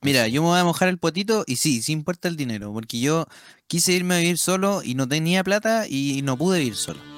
Mira, yo me voy a mojar el potito y sí, sí importa el dinero, porque yo quise irme a vivir solo y no tenía plata y no pude vivir solo.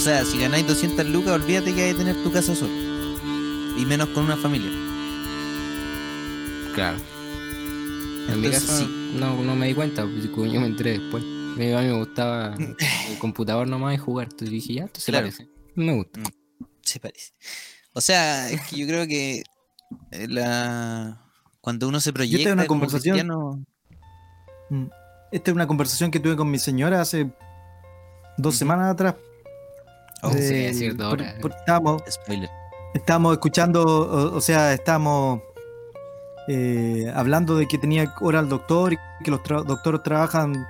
O sea, si ganáis 200 lucas, olvídate que hay que tener tu casa solo. Y menos con una familia. Claro. En mi sí. no, no me di cuenta, pues, yo me enteré después. A mí me gustaba el computador nomás y jugar. Entonces dije, ya, esto se Claro. parece. Me gusta. Se parece. O sea, es que yo creo que eh, la... cuando uno se proyecta una como conversación- cristiano- Mm. Esta es una conversación que tuve con mi señora hace dos semanas atrás. Oh, sí, Eh, es cierto, ahora. por- estábamos, spoiler. estábamos escuchando, o, o sea, estábamos eh, hablando de que tenía hora al doctor y que los tra- doctores trabajan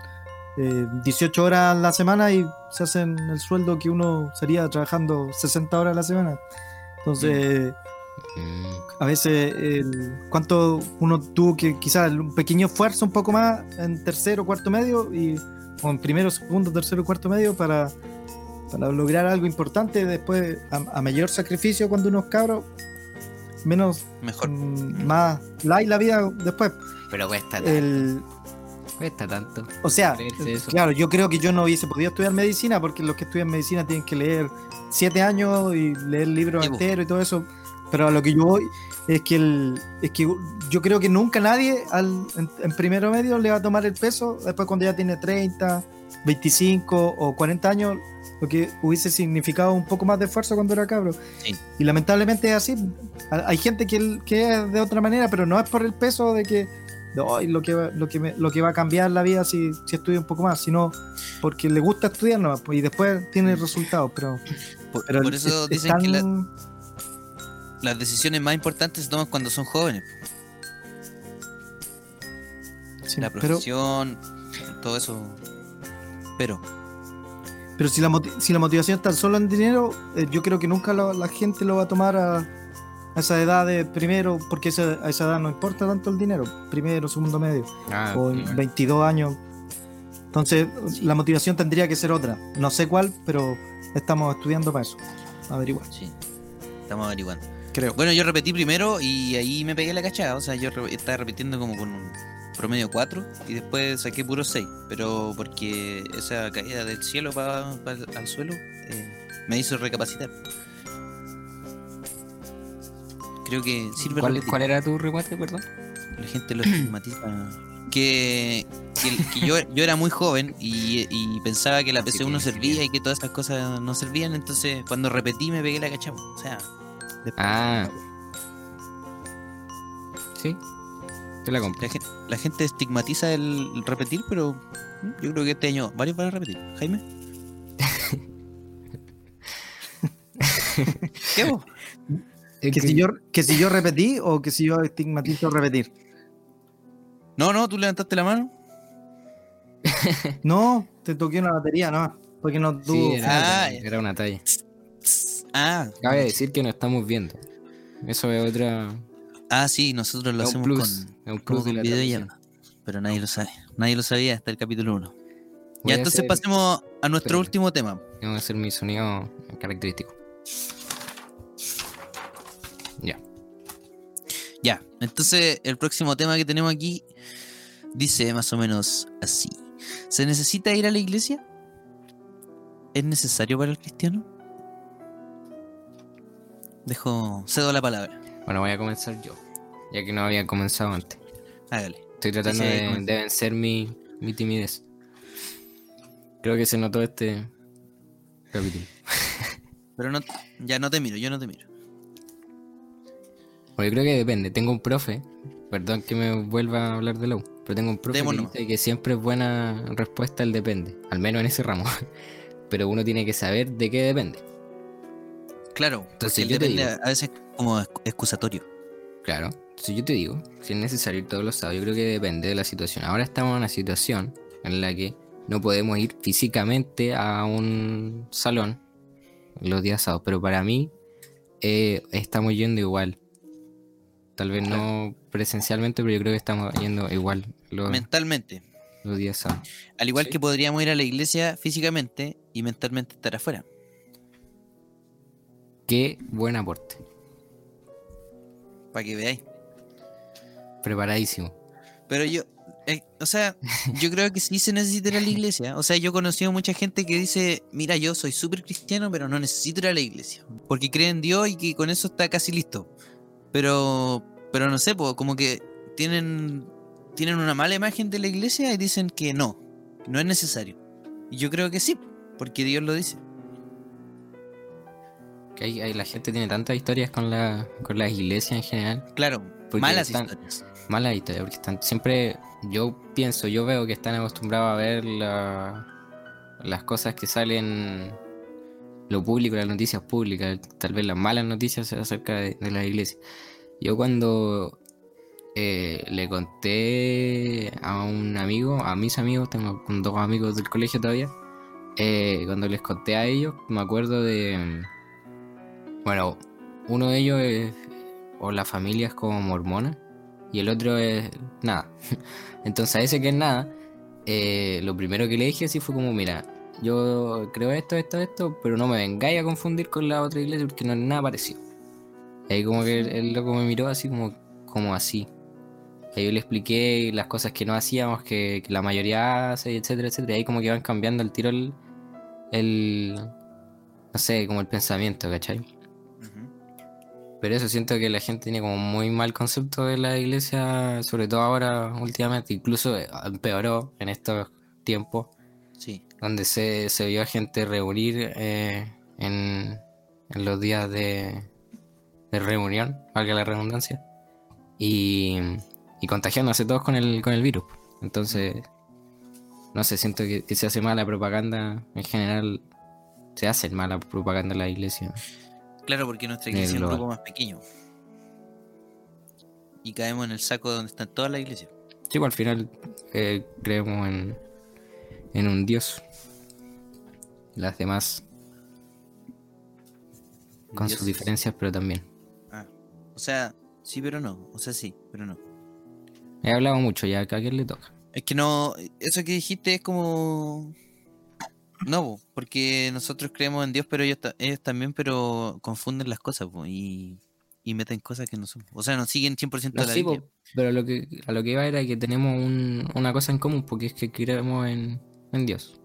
eh, 18 horas a la semana y se hacen el sueldo que uno sería trabajando 60 horas a la semana. Entonces, Mm, a veces el, cuánto uno tuvo que quizás un pequeño esfuerzo un poco más en tercero, cuarto medio y o en primero, segundo, tercero, cuarto medio para, para lograr algo importante después a, a mayor sacrificio cuando uno es cabro menos Mejor. mm, más light la vida después Pero cuesta tanto. el Cuesta tanto. o sea claro yo creo que yo no hubiese podido estudiar medicina porque los que estudian medicina tienen que leer siete años y leer libros po. enteros y todo eso pero a lo que yo voy es que el, es que yo creo que nunca nadie al, en, en primero medio le va a tomar el peso después cuando ya tiene 30 25 o 40 años lo que hubiese significado un poco más de esfuerzo cuando era cabro Sí. y lamentablemente es así Ha- hay gente que, que es de otra manera pero no es por el peso de que "Ay, lo que va, lo que me- lo que va a cambiar la vida si, si estudia un poco más sino porque le gusta estudiar nomás, pues, y después tiene resultados pero, Por, pero por eso es- es dicen que la- las decisiones más importantes se toman cuando son jóvenes. sí, La pero, profesión, todo eso. Pero, pero si, la si la motivación está solo en dinero eh, yo creo que nunca lo- la gente lo va a tomar a, a esa edad de primero porque esa- a esa edad no importa tanto el dinero primero, segundo medio Ah, o en igual. 22 años entonces la motivación tendría que ser otra no sé cuál pero estamos estudiando para eso averiguar sí. Estamos averiguando. creo Bueno, yo repetí primero y ahí me pegué la cachada. O sea, yo re- estaba repitiendo como con un promedio 4 y después saqué puro 6. Pero porque esa caída del cielo pa- pa- al suelo eh, me hizo recapacitar. Creo que sirve ¿Cuál. ¿Cuál era tu remate, perdón? La gente lo estigmatiza. Que, que, que yo, yo era muy joven y, y pensaba que la Sí, PC1 bien, servía bien. y que todas esas cosas no servían. Entonces, cuando repetí, me pegué la cachada. O sea, después- Ah. Sí. Te la compro. La gente, la gente estigmatiza el, repetir, pero yo creo que este año varios van a repetir. Jaime. ¿Qué vos? Que si yo que si yo repetí o que si yo estigmatizo repetir No, no, tú levantaste la mano. no te toqué una batería no porque no Sí, tuvo era, Ah, era una talla. Ah, Cabe decir que no estamos viendo. Eso es otra. Ah, sí, nosotros lo hacemos plus. con, plus con la videollamada. Pero nadie lo sabe. Nadie lo sabía hasta el capítulo 1. Voy Ya a entonces hacer- pasemos a nuestro último tema. Tengo que hacer mi sonido característico. Ya. Ya, entonces el próximo tema que tenemos aquí dice más o menos así. ¿Se necesita ir a la iglesia? es necesario para el cristiano? Dejo, cedo la palabra. Bueno, voy a comenzar yo, ya que no había comenzado antes. Hágale. Estoy tratando de, vencer mi, mi timidez. Creo que se notó este capítulo. Pero no, ya no te miro, yo no te miro. Bueno, yo creo que depende. Tengo un profe, perdón que me vuelva a hablar de la U, pero tengo un profe que dice que siempre es buena respuesta el depende, al menos en ese ramo. Pero uno tiene que saber de qué depende. Claro, Entonces, porque yo te depende digo. a veces como excu- excusatorio. Claro, si yo te digo, si es necesario ir todos los sábados, yo creo que depende de la situación. Ahora estamos en una situación en la que no podemos ir físicamente a un salón los días sábados, pero para mí eh, estamos yendo igual. Tal vez no presencialmente, pero yo creo que estamos yendo igual los, Mentalmente. los días sábados. Al igual Sí. que podríamos ir a la iglesia físicamente y mentalmente estar afuera. Qué buen aporte. Para que veáis. Preparadísimo. Pero yo, eh, o sea, yo creo que sí se necesita ir a la iglesia. O sea, yo he conocido mucha gente que dice, mira, yo soy súper cristiano, pero no necesito ir a la iglesia. Porque cree en Dios y que con eso está casi listo. Pero, pero no sé, como que tienen, tienen una mala imagen de la iglesia y dicen que no, no es necesario. Y yo creo que sí, porque Dios lo dice. Que hay, hay- la gente tiene tantas historias con, la, con las iglesias en general. Claro, malas están- historias. Malas historias, porque están siempre, yo pienso, yo veo que están acostumbrados a ver la- las cosas que salen, lo público, las noticias públicas, tal vez las malas noticias acerca de, de la iglesia. Yo cuando eh, le conté a un amigo, a mis amigos, tengo con dos amigos del colegio todavía, eh, cuando les conté a ellos, me acuerdo de, bueno, uno de ellos es, o la familia es como mormona y el otro es nada. Entonces a ese que es nada, eh, lo primero que le dije así fue como, mira, yo creo esto, esto, esto, pero no me vengáis a confundir con la otra iglesia porque no es nada parecido. Ahí como que el, el loco me miró así como, como así. Y yo le expliqué las cosas que no hacíamos, que, que la mayoría hace, etcétera, etcétera. Y ahí como que van cambiando el tiro el, el no sé, como el pensamiento, ¿cachai? Pero eso siento que la gente tiene como muy mal concepto de la iglesia, sobre todo ahora últimamente, incluso eh, empeoró en estos tiempos, Sí, donde se, se vio a gente reunir eh, en, en los días de, de reunión, valga la redundancia, y, y contagiándose todos con el, con el virus. Entonces, no sé, siento que, que se hace mala propaganda en general, se hace mala propaganda en la iglesia. Claro, porque nuestra iglesia es un grupo más pequeño. Y caemos en el saco donde están todas las iglesias. Sí, pues, al final eh, creemos en, en un Dios. Las demás con sus diferencias, pero también. Ah, o sea, sí, pero no. O sea, sí, pero no. He hablado mucho, ya a quién le toca. Es que no, eso que dijiste es como... No, po, porque nosotros creemos en Dios, pero ellos, ta- ellos también, pero confunden las cosas po, y, y meten cosas que no son. O sea, no siguen 100% No, la sí, Biblia. po, pero lo que, a lo que iba era que tenemos un- una cosa en común, porque es que creemos en, en Dios.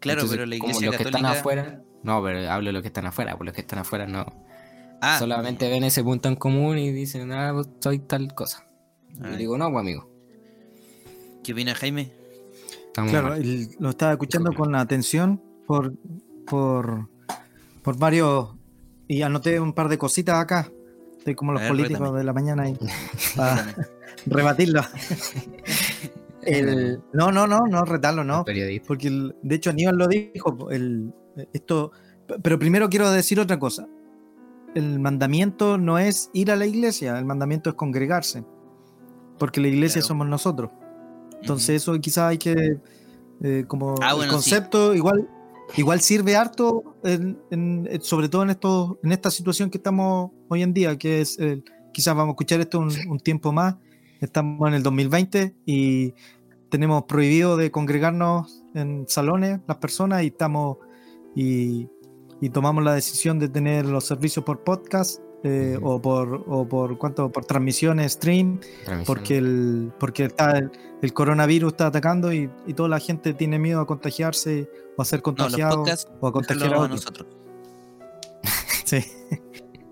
Claro, Entonces, pero la como iglesia los que están afuera, no, pero hablo de los que están afuera, pues los que están afuera no. Ah. Solamente ven ese punto en común y dicen, ah, soy tal cosa. Y Ah, yo digo, no, pues amigo. ¿Qué opina Jaime? Estamos Claro, mal". el- lo estaba escuchando con atención por, por, por varios. Y anoté un par de cositas acá. Estoy como los ver, políticos rétame. de la mañana ahí. Para rebatirlo. El- no, no, no, no, retarlo, no. Porque el- de hecho Aníbal lo dijo. El, esto, pero primero quiero decir otra cosa. El mandamiento no es ir a la iglesia, el mandamiento es congregarse. Porque la iglesia Claro. somos nosotros. Entonces eso quizás hay que, eh, como Ah, el sí. concepto, igual, igual sirve harto, en- en- en- sobre todo en, esto, en esta situación que estamos hoy en día, que es, el- quizás vamos a escuchar esto un, un tiempo más, estamos en el 2020 y tenemos prohibido de congregarnos en salones las personas y estamos y, y tomamos la decisión de tener los servicios por podcast eh, o por o por cuánto por transmisiones stream Transmisión. porque el porque está el, el coronavirus está atacando y, y toda la gente tiene miedo a contagiarse o a ser No, los contagiado podcasts, o a contagiar a nosotros. Sí.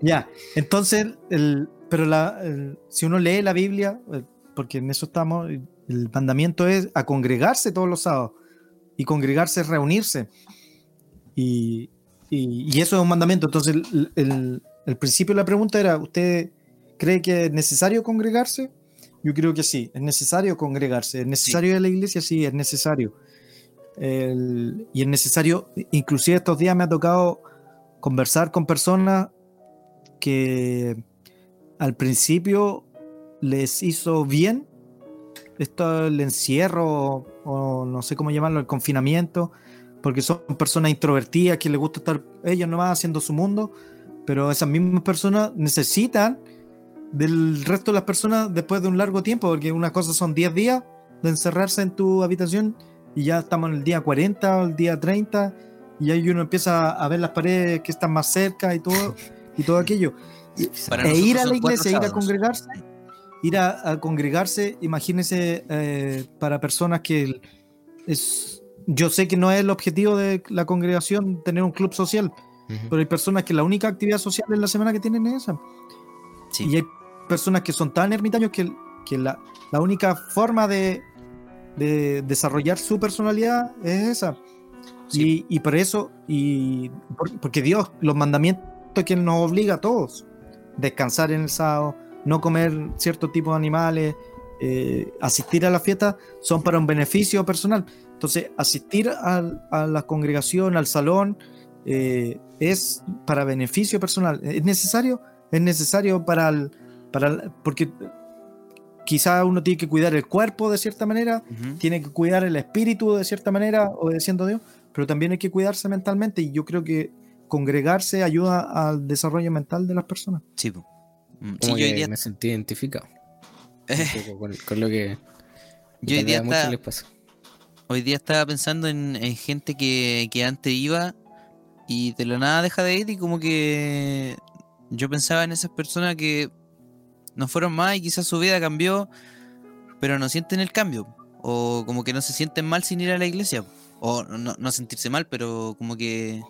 ya, entonces, el, pero la, el- si uno lee la Biblia, eh, porque en eso estamos, el el mandamiento es a congregarse todos los sábados. Y congregarse es reunirse. Y, y- y eso es un mandamiento. Entonces, el, el- principio de la pregunta era, ¿usted cree que es necesario congregarse? Yo creo que sí, es necesario congregarse. ¿Es necesario de la iglesia? Sí, es necesario. El- y es necesario, inclusive estos días me ha tocado conversar con personas que al principio les hizo bien esto el encierro o no sé cómo llamarlo, el confinamiento, porque son personas introvertidas que les gusta estar ellos nomás haciendo su mundo, pero esas mismas personas necesitan del resto de las personas después de un largo tiempo, porque una cosa son 10 días de encerrarse en tu habitación y ya estamos en el día 40 o el día 30 y ahí uno empieza a ver las paredes que están más cerca y todo y todo aquello. Para e ir a la iglesia, ir a congregarse, ir a, a congregarse, imagínense eh, para personas que es, yo sé que no es el objetivo de la congregación tener un club social, Pero hay personas que la única actividad social en la semana que tienen es esa. Sí. Y hay personas que son tan ermitaños que, que la, la única forma de, de desarrollar su personalidad es esa. Sí. Y, y por eso, y por- porque Dios, los mandamientos que nos obliga a todos, descansar en el sábado, no comer cierto tipo de animales, eh, asistir a la fiesta, son para un beneficio personal. Entonces, asistir al- a la congregación, al salón, eh, es para beneficio personal. ¿Es necesario? Es necesario para el, para el- porque quizá uno tiene que cuidar el cuerpo de cierta manera, tiene que cuidar el espíritu de cierta manera, obedeciendo a Dios, pero también hay que cuidarse mentalmente y yo creo que congregarse ayuda al desarrollo mental de las personas. Sí. Mm, sí, yo día, me sentí identificado eh, con, con lo que yo hoy tal vez día a muchos está- les pasa. Hoy día estaba pensando en, en gente que, que antes iba y de la nada deja de ir y como que yo pensaba en esas personas que no fueron más y quizás su vida cambió, pero no sienten el cambio. O como que no se sienten mal sin ir a la iglesia. O no, no sentirse mal, pero como que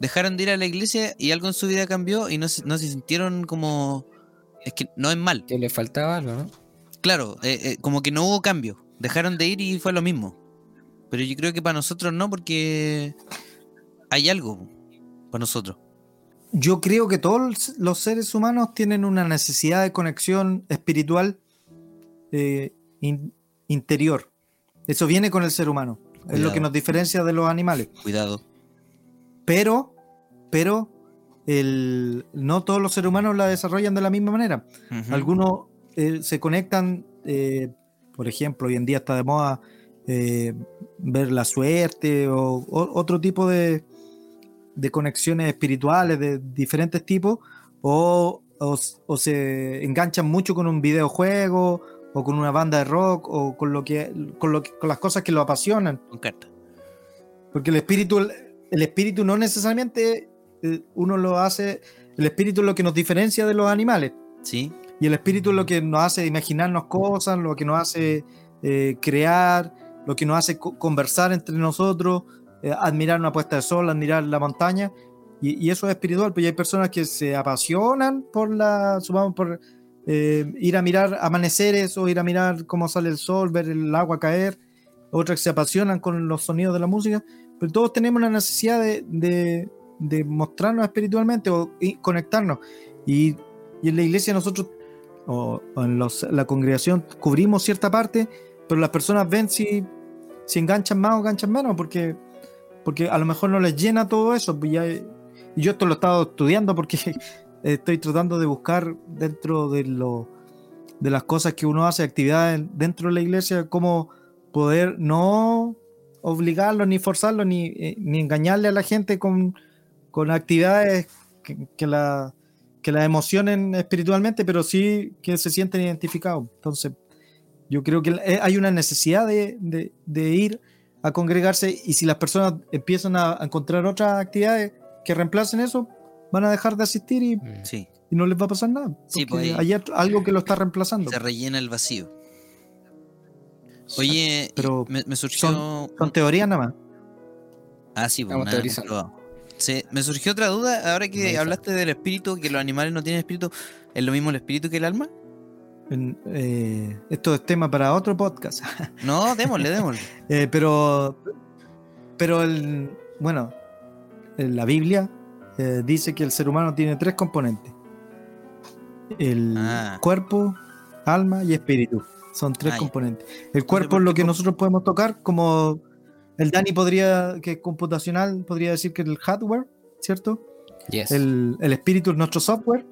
dejaron de ir a la iglesia y algo en su vida cambió y no se, no se sintieron como... Es que no es mal. Que le faltaba algo, ¿no? Claro, eh, eh, como que no hubo cambio. Dejaron de ir y fue lo mismo. Pero yo creo que para nosotros no, porque hay algo para nosotros. Yo creo que todos los seres humanos tienen una necesidad de conexión espiritual eh, in- interior. Eso viene con el ser humano. Es lo que nos diferencia de los animales. Cuidado. Pero, pero, el, no todos los seres humanos la desarrollan de la misma manera. Algunos eh, se conectan, eh, por ejemplo, hoy en día está de moda eh, ver la suerte o, o- otro tipo de, de conexiones espirituales de diferentes tipos, o, o o se enganchan mucho con un videojuego o con una banda de rock o con lo que con, lo que- con las cosas que lo apasionan. Con carta. Porque el espíritu, el espíritu no necesariamente eh, uno lo hace, el espíritu es lo que nos diferencia de los animales. ¿Sí? Y el espíritu es lo que nos hace imaginarnos cosas, lo que nos hace eh, crear, lo que nos hace co- conversar entre nosotros, eh, admirar una puesta de sol, admirar la montaña. Y, eso es espiritual, pero hay personas que se apasionan por la, supongamos, por eh, ir a mirar amaneceres o ir a mirar cómo sale el sol, ver el agua caer. Otras que se apasionan con los sonidos de la música. Pero todos tenemos la necesidad de, de- de mostrarnos espiritualmente o y conectarnos. Y, y en la iglesia nosotros o, o en los- la congregación cubrimos cierta parte, pero las personas ven si, si enganchan más o enganchan menos, porque, porque a lo mejor no les llena todo eso. pues ya- yo esto lo he estado estudiando porque estoy tratando de buscar dentro de, lo, de las cosas que uno hace, actividades dentro de la iglesia, cómo poder no obligarlo, ni forzarlo, ni, eh, engañarle a la gente con, actividades que, que la emocionen espiritualmente, pero sí que se sienten identificados. Entonces, yo creo que eh, hay una necesidad de, de- de ir a congregarse y si las personas empiezan a, encontrar otras actividades que reemplacen eso, van a dejar de asistir y, Mm. Sí. y no les va a pasar nada. Sí, porque pues, hay algo que lo está reemplazando. Se rellena el vacío. Oye, Pero me, me surgió. Son teorías nada más. Ah, sí, pues nada. Sí, me surgió otra duda ahora que hablaste del espíritu, que los animales no tienen espíritu. ¿Es lo mismo el espíritu que el alma? Eh, esto es tema para otro podcast. No, démosle, démosle. Eh, pero, pero el, bueno, en la Biblia eh, dice que el ser humano tiene tres componentes: el Ah. cuerpo, alma y espíritu. Son tres Ah, componentes. El cuerpo es lo que nosotros podemos tocar, como el Dani podría, que es computacional, podría decir que es el hardware, ¿cierto? Yes. El, el espíritu es nuestro software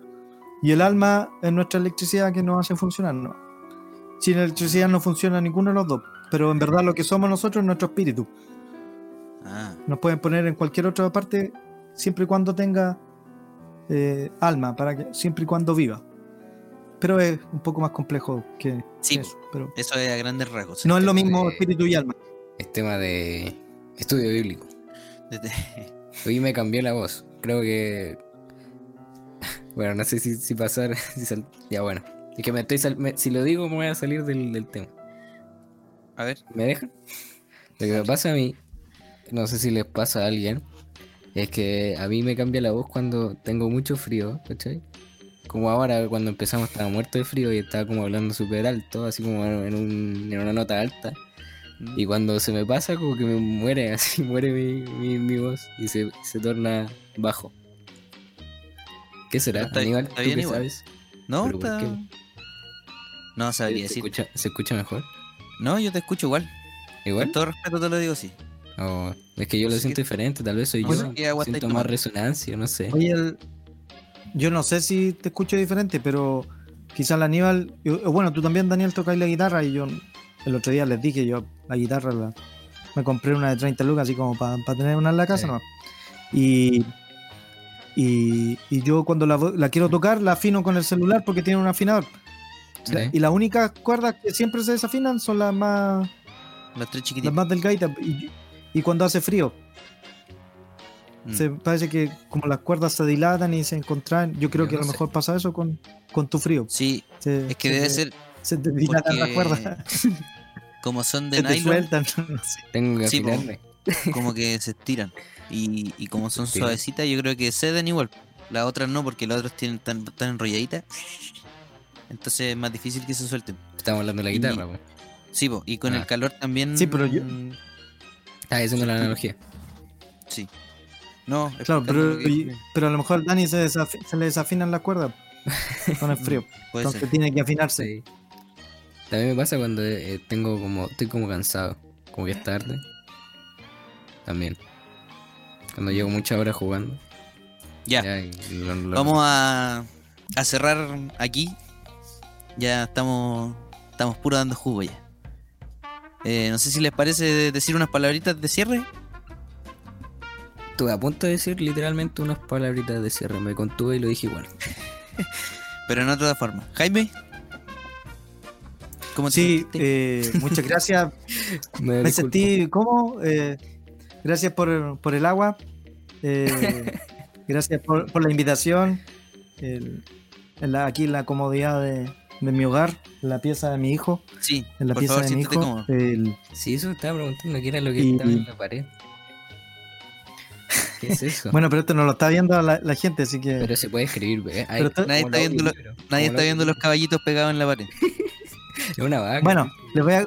y el alma es nuestra electricidad que nos hace funcionar. ¿no? Sin electricidad no funciona ninguno de los dos, pero en verdad lo que somos nosotros es nuestro espíritu. Ah, Nos pueden poner en cualquier otra parte siempre y cuando tenga eh, alma, para que, siempre y cuando viva. Pero es un poco más complejo que sí, eso. Pero eso es a grandes rasgos. no es lo mismo de- espíritu y alma. Es tema de estudio bíblico. Hoy me cambié la voz. Creo que. Bueno, no sé si, si pasar. si sal- Ya bueno. Es que me estoy sal- me- si lo digo me voy a salir del, del tema. A ver, ¿Me dejan? Lo que me pasa a mí, no sé si les pasa a alguien, es que a mí me cambia la voz cuando tengo mucho frío, ¿cachai? Como ahora, cuando empezamos estaba muerto de frío y estaba como hablando súper alto, así como en, un- en una nota alta. Y cuando se me pasa, como que me muere, así muere mi, mi, mi voz y se, se torna bajo. ¿Qué será? Está- Aníbal, está ¿tú bien igual. sabes? no, ¿Pero por está- no sabría ¿Se decir. escucha, ¿Se escucha mejor? No, yo te escucho igual. ¿Igual? Con todo respeto te lo digo así. O es que yo lo Sí. siento diferente, tal vez soy No yo. Siento más resonancia, no sé. Oye, el- yo no sé si te escucho diferente, pero quizás el Aníbal, yo- bueno, tú también Daniel tocáis la guitarra y yo el otro día les dije, yo la guitarra la- me compré una de 30 lucas así como para tener una en la casa, Sí. ¿no? Y, y, y yo cuando la, la quiero tocar la afino con el celular porque tiene un afinador. Y las únicas cuerdas que siempre se desafinan son las más, Las tres las chiquititas. más delgaditas. Y, y cuando hace frío, Mm. se parece que como las cuerdas se dilatan y se encontran, yo creo Yo que a lo sé. mejor pasa eso con, con tu frío. Sí, Se- es que se debe ser Se te dilatan las cuerdas, como son de se te nylon, sueltan. no sé. Tengo que Sí, como que se estiran. Y, y como son Sí. suavecitas, yo creo que ceden igual. Las otras no, porque las otras tienen tan, tan enrolladitas. Entonces es más difícil que se suelten. Estamos hablando de la guitarra, po. Sí, po, y con Ah. el calor también. Sí, pero yo- Estás haciendo la analogía. Sí. No, Claro, pero, que- pero a lo mejor Dani se, desafi- se le desafinan las cuerdas con el frío. puede Entonces ser. tiene que afinarse. Sí. También me pasa cuando eh, tengo como. Estoy como cansado. Como que es tarde. También. Cuando llevo muchas horas jugando. Ya, ya, y lo- lo- vamos a, a cerrar aquí. Ya estamos, estamos puro dando jugo ya. Eh, no sé si les parece decir unas palabritas de cierre. Estuve a punto de decir literalmente unas palabritas de cierre. Me contuve y lo dije igual. pero en otra forma. Jaime. ¿Cómo te Sí, eh, muchas gracias. Me, sentí, ¿cómo? Eh, gracias por, por el agua. Eh, gracias por, por la invitación. El- en la- aquí en la comodidad de, de mi hogar, en la pieza de mi hijo. sí, En la por pieza favor, de mi hijo. cómodo. el- Sí, eso me estaba preguntando. ¿Qué era lo que Y- estaba en la pared? ¿Qué es eso? bueno, pero esto no lo está viendo la, la gente, así que. Pero se puede escribir, ¿eh? Ay, Pero to- Nadie está viendo lo- Nadie está viendo los caballitos pegados en la pared. Es una vaca. Bueno, les voy a.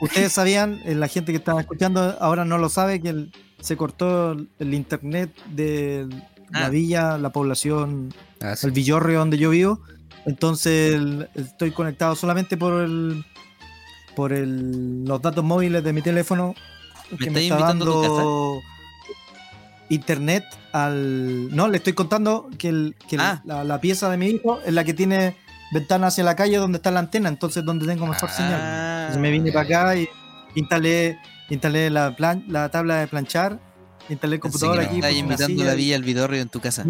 Ustedes sabían, eh, la gente que estaba escuchando ahora no lo sabe, que el- se cortó el, el internet de la Ah. villa, la población, Ah, sí. el Villorrio donde yo vivo. Entonces el- estoy conectado solamente por el por el, los datos móviles de mi teléfono que me está dando internet al no le estoy contando que, el, que el- Ah. la, la pieza de mi hijo es la que tiene ventana hacia la calle donde está la antena entonces donde tengo mejor señal Ah, entonces me vine para acá y instalé instalé la plan, la tabla de planchar instalé el computador aquí Estás invitando la y- villa al vidorrio en tu casa.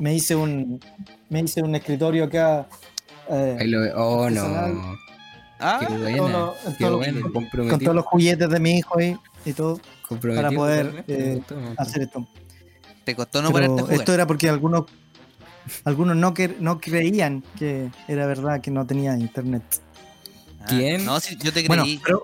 me hice un me hice un escritorio acá eh, Ahí lo veo. Oh, no. Ah, Qué todo buena. lo- Qué todo lo- buena. con todos los juguetes de mi hijo ahí y todo para poder, eh, me me hacer esto. te costó no Pero ponerte a jugar. esto era porque algunos algunos no, que, no creían que era verdad que no tenía internet. Ah, ¿Quién? No, sí, yo te creí. Bueno, pero-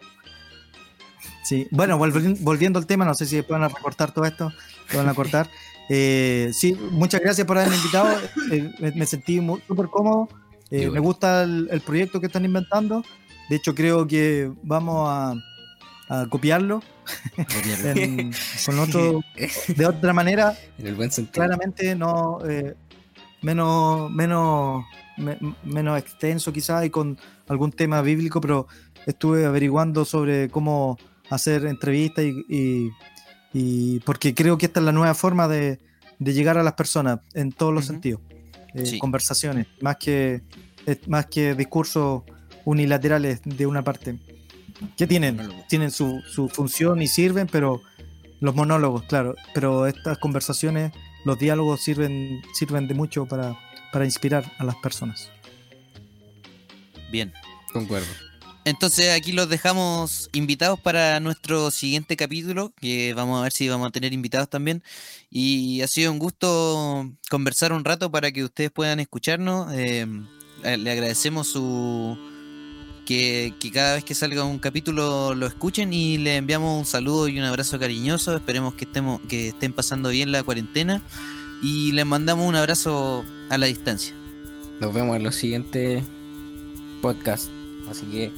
sí, bueno, volvi- volviendo al tema, no sé si después van a recortar todo esto, lo van a cortar. Eh, sí, muchas gracias por haberme invitado. eh, me, me sentí súper cómodo. eh, me gusta el, el proyecto que están inventando. De hecho, creo que vamos a, a copiarlo en- con otro, de otra manera En el buen sentido. claramente no eh, menos menos me- menos extenso quizás y con algún tema bíblico pero estuve averiguando sobre cómo hacer entrevistas y, y- y porque creo que esta es la nueva forma de, de llegar a las personas en todos los sentidos Eh, Sí. conversaciones más que más que discursos unilaterales de una parte. Que tienen tienen su, su función y sirven, pero los monólogos, claro, pero estas conversaciones, los diálogos sirven, sirven de mucho para, para inspirar a las personas. Bien. Concuerdo. Entonces aquí los dejamos invitados para nuestro siguiente capítulo, que vamos a ver si vamos a tener invitados también. Y ha sido un gusto conversar un rato para que ustedes puedan escucharnos. Eh, le agradecemos su que, que cada vez que salga un capítulo lo escuchen y le enviamos un saludo y un abrazo cariñoso. Esperemos que estemos, que estén pasando bien la cuarentena. Y les mandamos un abrazo a la distancia. Nos vemos en los siguientes podcasts. Así que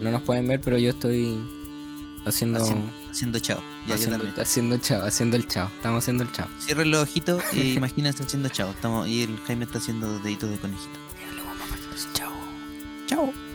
no nos pueden ver, pero yo estoy haciendo. Haciendo, haciendo chao. Ya, haciendo chao, haciendo el chao. Estamos haciendo el chao. Cierren los ojitos e imagínense haciendo chao. Estamos, y el Jaime está haciendo deditos de conejito. Chao. Chao.